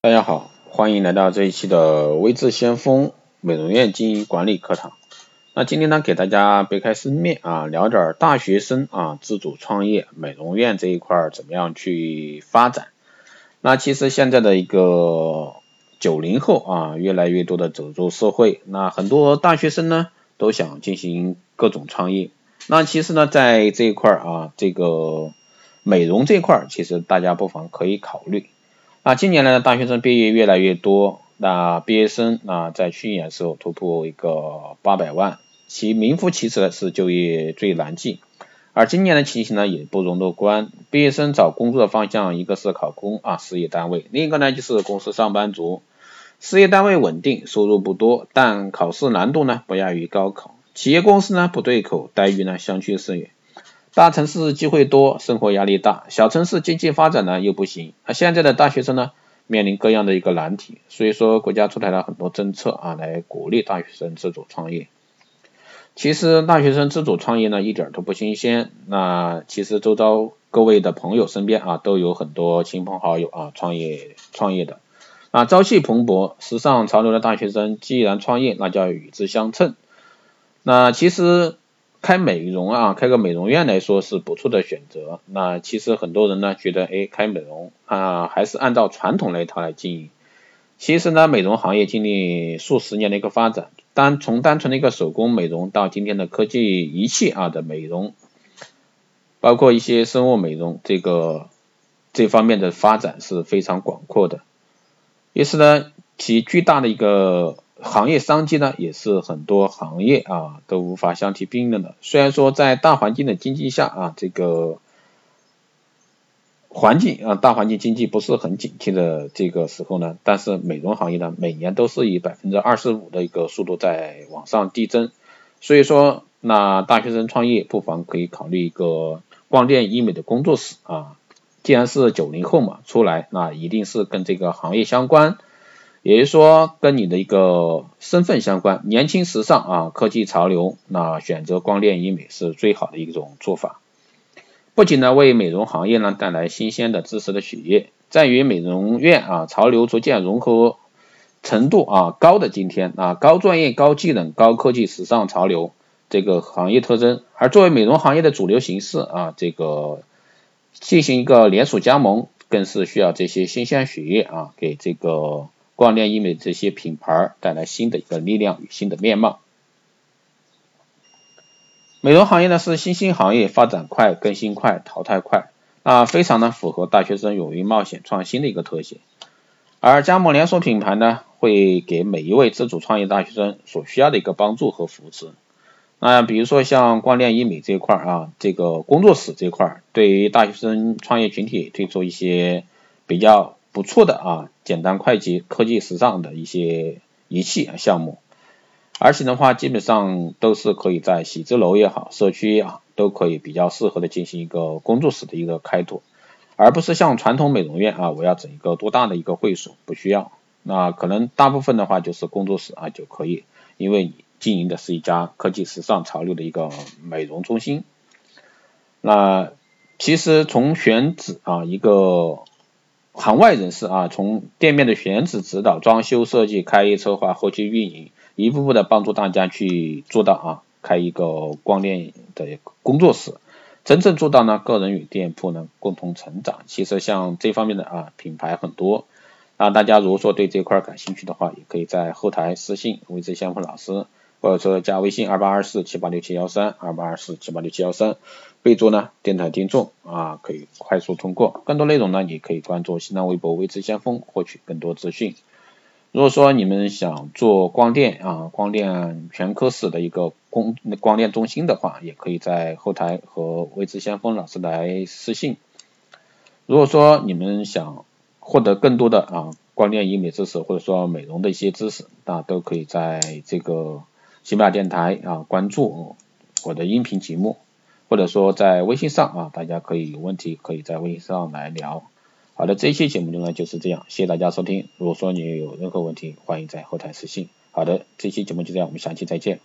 大家好，欢迎来到这一期的微智先锋美容院经营管理课堂。那今天呢，给大家别开生面啊，聊点大学生啊自主创业美容院这一块怎么样去发展。那其实现在的一个九零后啊，越来越多的走入社会，那很多大学生呢都想进行各种创业。那其实呢，在这一块啊，这个美容这一块，其实大家不妨可以考虑。那近年来的大学生毕业越来越多，那毕业生啊在去年的时候突破一个八百万，其名副其实的是就业最难进，而今年的情形呢也不容乐观，毕业生找工作的方向一个是考公啊事业单位，另一个呢就是公司上班族，事业单位稳定，收入不多，但考试难度呢不亚于高考，企业公司呢不对口，待遇呢相去甚远。大城市机会多，生活压力大；小城市经济发展呢又不行。那现在的大学生呢，面临各样的一个难题，所以说国家出台了很多政策啊，来鼓励大学生自主创业。其实大学生自主创业呢，一点都不新鲜。那其实周遭各位的朋友身边啊，都有很多亲朋好友啊创业创业的。啊，朝气蓬勃、时尚潮流的大学生，既然创业，那就要与之相称。那其实。开美容啊，开个美容院来说是不错的选择。那其实很多人呢觉得，哎，开美容啊，还是按照传统那一套来经营。其实呢，美容行业经历数十年的一个发展，单从单纯的一个手工美容到今天的科技仪器啊的美容，包括一些生物美容，这个这方面的发展是非常广阔的，于是呢其巨大的一个。行业商机呢，也是很多行业啊都无法相提并论的。虽然说在大环境的经济下啊，这个环境啊大环境经济不是很景气的这个时候呢，但是美容行业呢每年都是以百分之二十五的一个速度在往上递增。所以说，那大学生创业不妨可以考虑一个光电医美的工作室啊。既然是九零后嘛，出来那一定是跟这个行业相关。也就是说，跟你的一个身份相关，年轻时尚啊，科技潮流，那选择光电医美是最好的一种做法。不仅呢为美容行业呢带来新鲜的知识的血液，在与美容院啊潮流逐渐融合程度啊高的今天啊，高专业、高技能、高科技、时尚潮流这个行业特征，而作为美容行业的主流形式啊，这个进行一个连锁加盟，更是需要这些新鲜血液啊给这个。光电医美这些品牌带来新的一个力量与新的面貌。美容行业呢是新兴行业，发展快、更新快、淘汰快，啊，非常的符合大学生勇于冒险创新的一个特性。而加盟连锁品牌呢，会给每一位自主创业大学生所需要的一个帮助和扶持。那比如说像光电医美这一块啊，这个工作室这块，对于大学生创业群体推出一些比较。不错的啊，简单快捷、科技时尚的一些仪器项目，而且的话，基本上都是可以在写字楼也好，社区啊，都可以比较适合的进行一个工作室的一个开拓，而不是像传统美容院啊，我要整一个多大的一个会所，不需要，那可能大部分的话就是工作室啊就可以，因为你经营的是一家科技时尚潮流的一个美容中心，那其实从选址啊一个。行外人士啊，从店面的选址、指导、装修设计、开业策划、后期运营，一步步的帮助大家去做到啊，开一个光电的工作室，真正做到呢，个人与店铺呢共同成长。其实像这方面的啊品牌很多，啊大家如果说对这块感兴趣的话，也可以在后台私信魏志相锋老师。或者说加微信二八二四七八六七幺三二八二四七八六七幺三，备注呢电台听众啊，可以快速通过。更多内容呢，你可以关注新浪微博微知先锋获取更多资讯。如果说你们想做光电啊，光电全科室的一个光光电中心的话，也可以在后台和微知先锋老师来私信。如果说你们想获得更多的啊光电医美知识，或者说美容的一些知识，那都可以在这个。喜马拉电台啊，关注我的音频节目，或者说在微信上啊，大家可以有问题可以在微信上来聊。好的，这一期节目呢就是这样，谢谢大家收听。如果说你有任何问题，欢迎在后台私信。好的，这期节目就这样，我们下期再见。